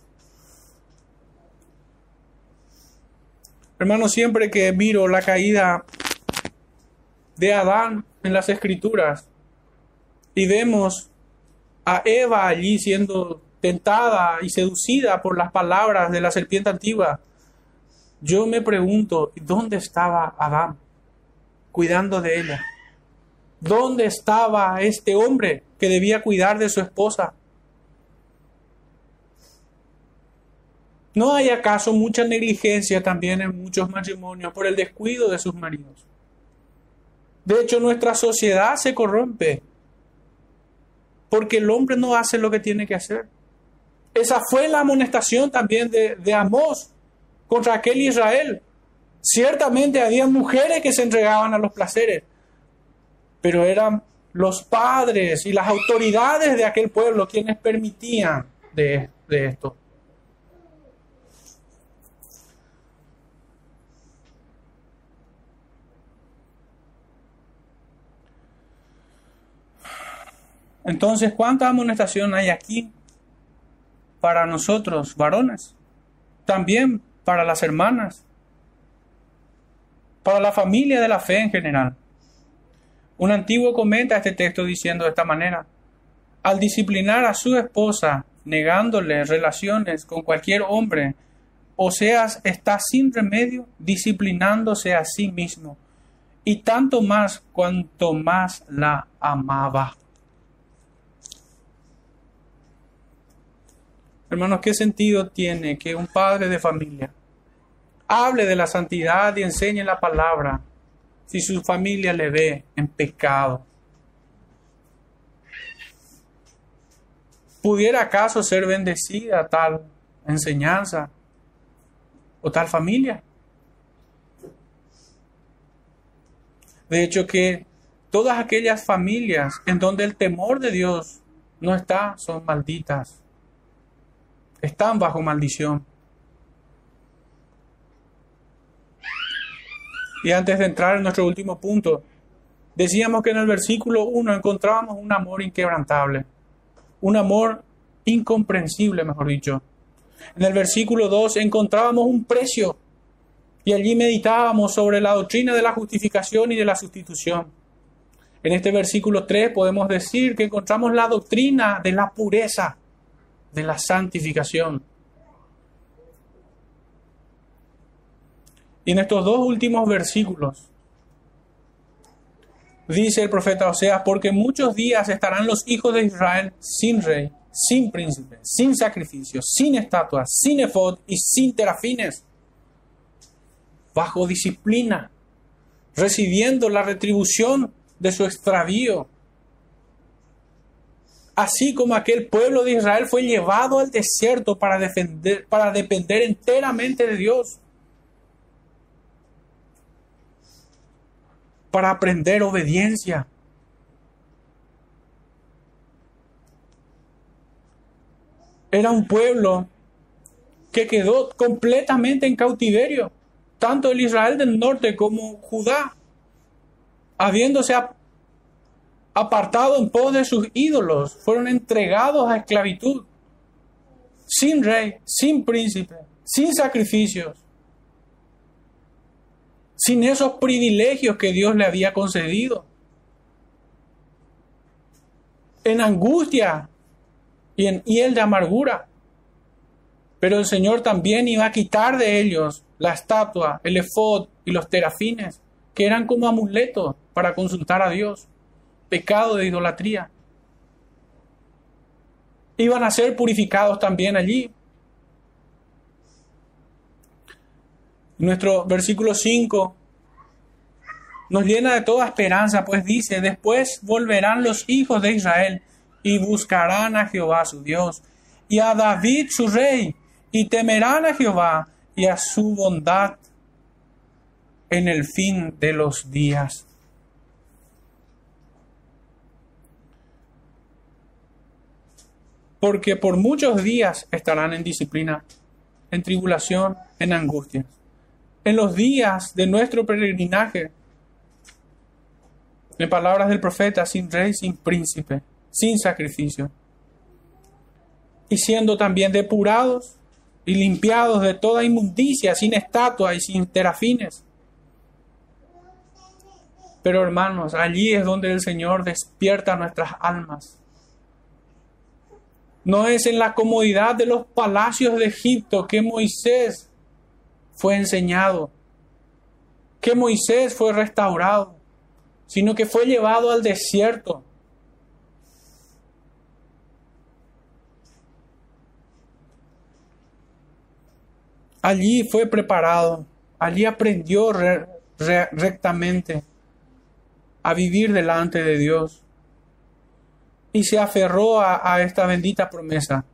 Hermano, siempre que miro la caída de Adán en las escrituras y vemos a Eva allí siendo tentada y seducida por las palabras de la serpiente antigua, yo me pregunto, ¿dónde estaba Adán cuidando de ella? ¿Dónde estaba este hombre que debía cuidar de su esposa? ¿No hay acaso mucha negligencia también en muchos matrimonios por el descuido de sus maridos? De hecho, nuestra sociedad se corrompe porque el hombre no hace lo que tiene que hacer. Esa fue la amonestación también de, de Amós contra aquel Israel. Ciertamente había mujeres que se entregaban a los placeres, pero eran los padres y las autoridades de aquel pueblo quienes permitían de, de esto. Entonces, ¿cuánta amonestación hay aquí para nosotros, varones? También para las hermanas, para la familia de la fe en general. Un antiguo comenta este texto diciendo de esta manera, al disciplinar a su esposa, negándole relaciones con cualquier hombre, Oseas está sin remedio disciplinándose a sí mismo, y tanto más cuanto más la amaba. Hermanos, ¿qué sentido tiene que un padre de familia hable de la santidad y enseñe la palabra si su familia le ve en pecado? ¿Pudiera acaso ser bendecida tal enseñanza o tal familia? De hecho que todas aquellas familias en donde el temor de Dios no está son malditas están bajo maldición. Y antes de entrar en nuestro último punto, decíamos que en el versículo 1 encontrábamos un amor inquebrantable, un amor incomprensible, mejor dicho. En el versículo 2 encontrábamos un precio y allí meditábamos sobre la doctrina de la justificación y de la sustitución. En este versículo 3 podemos decir que encontramos la doctrina de la pureza de la santificación. Y en estos dos últimos versículos dice el profeta Oseas, porque muchos días estarán los hijos de Israel sin rey, sin príncipe, sin sacrificio, sin estatuas, sin efod y sin terafines, bajo disciplina, recibiendo la retribución de su extravío. Así como aquel pueblo de Israel fue llevado al desierto para, defender, para depender enteramente de Dios. para aprender obediencia. Era un pueblo que quedó completamente en cautiverio, tanto el Israel del norte como Judá, habiéndose apartado en pos de sus ídolos, fueron entregados a esclavitud, sin rey, sin príncipe, sin sacrificios sin esos privilegios que Dios le había concedido. En angustia y en hiel de amargura. Pero el Señor también iba a quitar de ellos la estatua, el efod y los terafines, que eran como amuletos para consultar a Dios. Pecado de idolatría. Iban a ser purificados también allí. Nuestro versículo 5 nos llena de toda esperanza, pues dice, después volverán los hijos de Israel y buscarán a Jehová su Dios y a David su rey y temerán a Jehová y a su bondad en el fin de los días. Porque por muchos días estarán en disciplina, en tribulación, en angustia en los días de nuestro peregrinaje. En palabras del profeta, sin rey, sin príncipe, sin sacrificio. Y siendo también depurados y limpiados de toda inmundicia, sin estatua y sin terafines. Pero hermanos, allí es donde el Señor despierta nuestras almas. No es en la comodidad de los palacios de Egipto que Moisés fue enseñado, que Moisés fue restaurado, sino que fue llevado al desierto. Allí fue preparado, allí aprendió rectamente a vivir delante de Dios y se aferró a esta bendita promesa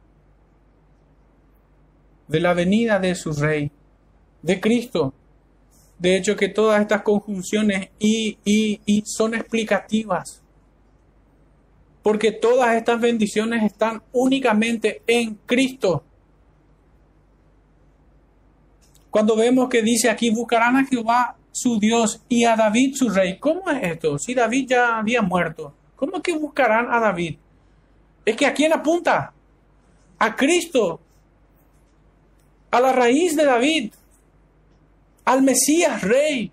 de la venida de su rey de Cristo. De hecho, que todas estas conjunciones y, y, y son explicativas. Porque todas estas bendiciones están únicamente en Cristo. Cuando vemos que dice aquí, buscarán a Jehová su Dios y a David su rey. ¿Cómo es esto? Si David ya había muerto. ¿Cómo que buscarán a David? Es que a quién apunta? A Cristo. A la raíz de David al Mesías Rey.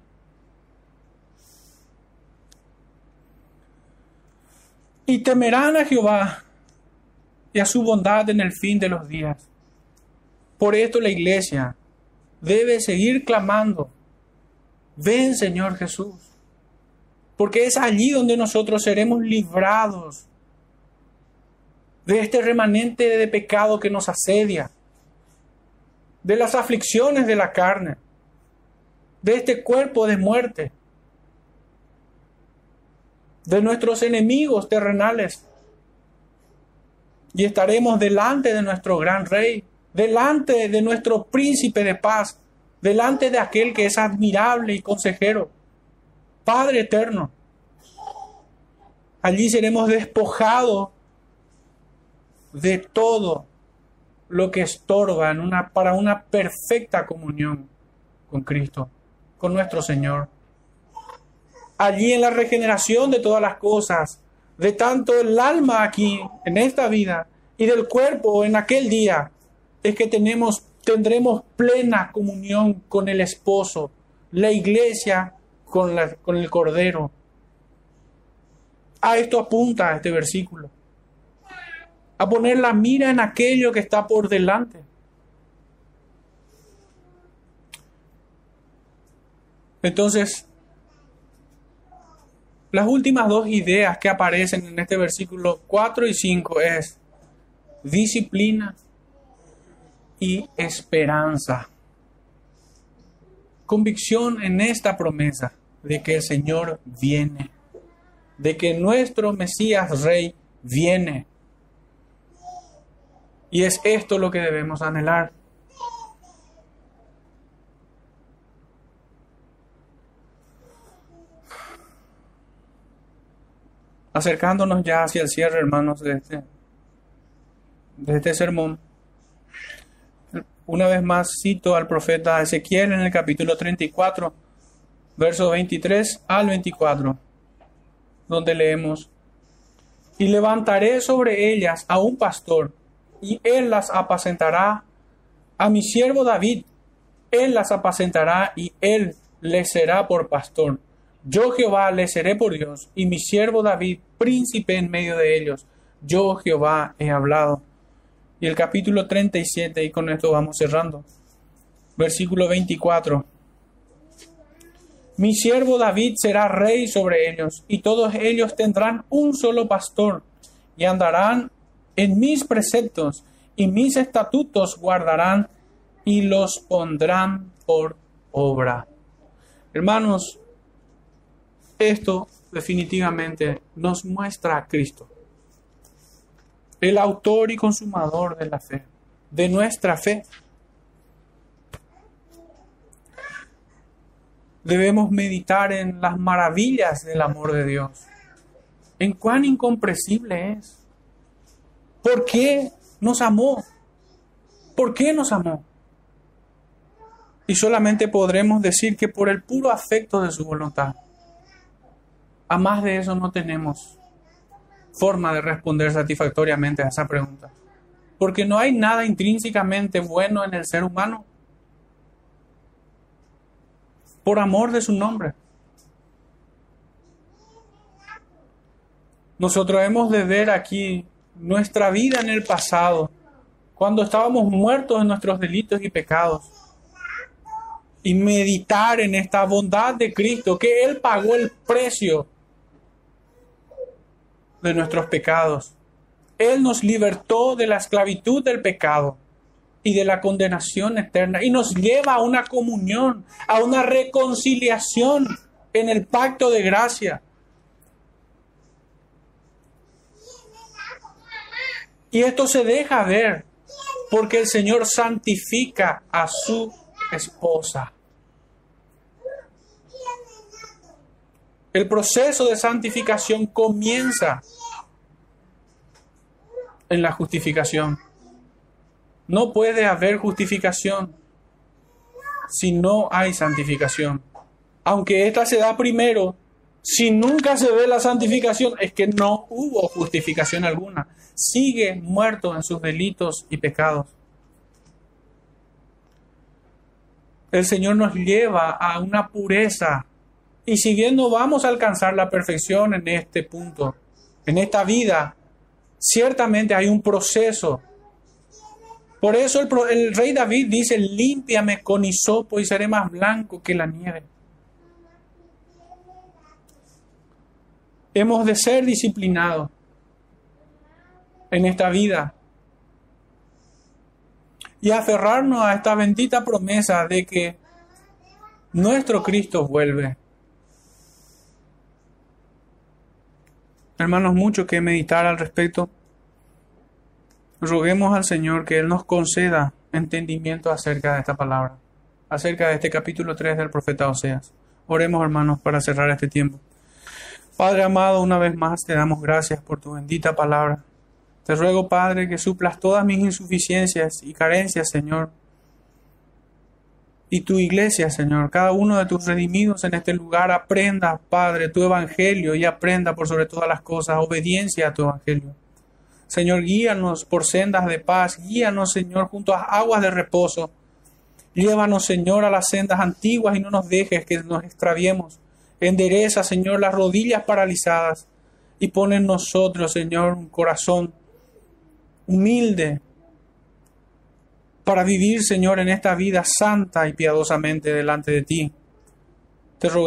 Y temerán a Jehová y a su bondad en el fin de los días. Por esto la iglesia debe seguir clamando, ven Señor Jesús, porque es allí donde nosotros seremos librados de este remanente de pecado que nos asedia, de las aflicciones de la carne, de este cuerpo de muerte, de nuestros enemigos terrenales. Y estaremos delante de nuestro gran rey, delante de nuestro príncipe de paz, delante de aquel que es admirable y consejero, Padre eterno. Allí seremos despojados de todo lo que estorba en una, para una perfecta comunión con Cristo con nuestro Señor. allí en la regeneración de todas las cosas, de tanto el alma aquí, en esta vida, y del cuerpo en aquel día, es que tenemos, tendremos plena comunión con el esposo, la iglesia con, la, con el cordero. A esto apunta este versículo. A poner la mira en aquello que está por delante. Entonces, las últimas dos ideas que aparecen en este versículo 4 y 5 es disciplina y esperanza. Convicción en esta promesa de que el Señor viene, de que nuestro Mesías Rey viene. Y es esto lo que debemos anhelar. Acercándonos ya hacia el cierre, hermanos, de este, de este sermón. Una vez más cito al profeta Ezequiel en el capítulo 34, versos 23 al 24, donde leemos, y levantaré sobre ellas a un pastor, y él las apacentará a mi siervo David, él las apacentará y él le será por pastor yo Jehová le seré por Dios, y mi siervo David, príncipe en medio de ellos. Yo Jehová he hablado. Y el capítulo 37, y con esto vamos cerrando. Versículo 24. Mi siervo David será rey sobre ellos, y todos ellos tendrán un solo pastor, y andarán en mis preceptos, y mis estatutos guardarán, y los pondrán por obra. Hermanos, esto definitivamente nos muestra a Cristo, el autor y consumador de la fe, de nuestra fe. Debemos meditar en las maravillas del amor de Dios, en cuán incomprensible es. ¿Por qué nos amó? ¿Por qué nos amó? Y solamente podremos decir que por el puro afecto de su voluntad. A más de eso no tenemos forma de responder satisfactoriamente a esa pregunta. Porque no hay nada intrínsecamente bueno en el ser humano. Por amor de su nombre. Nosotros hemos de ver aquí nuestra vida en el pasado, cuando estábamos muertos en nuestros delitos y pecados, y meditar en esta bondad de Cristo, que Él pagó el precio de nuestros pecados. Él nos libertó de la esclavitud del pecado y de la condenación eterna y nos lleva a una comunión, a una reconciliación en el pacto de gracia. Y esto se deja ver porque el Señor santifica a su esposa. El proceso de santificación comienza en la justificación. No puede haber justificación si no hay santificación. Aunque esta se da primero, si nunca se ve la santificación, es que no hubo justificación alguna. Sigue muerto en sus delitos y pecados. El Señor nos lleva a una pureza y si bien no vamos a alcanzar la perfección en este punto, en esta vida, ciertamente hay un proceso. Por eso el, rey David dice, límpiame con hisopo y seré más blanco que la nieve. Hemos de ser disciplinados en esta vida y aferrarnos a esta bendita promesa de que nuestro Cristo vuelve. Hermanos, mucho que meditar al respecto. Roguemos al Señor que Él nos conceda entendimiento acerca de esta palabra, acerca de este capítulo 3 del profeta Oseas. Oremos, hermanos, para cerrar este tiempo. Padre amado, una vez más te damos gracias por tu bendita palabra. Te ruego, Padre, que suplas todas mis insuficiencias y carencias, Señor, y tu iglesia, Señor, cada uno de tus redimidos en este lugar aprenda, Padre, tu evangelio y aprenda por sobre todas las cosas obediencia a tu evangelio. Señor, guíanos por sendas de paz, guíanos, Señor, junto a aguas de reposo. Llévanos, Señor, a las sendas antiguas y no nos dejes que nos extraviemos. Endereza, Señor, las rodillas paralizadas y pon en nosotros, Señor, un corazón humilde para vivir, Señor, en esta vida santa y piadosamente delante de ti. Te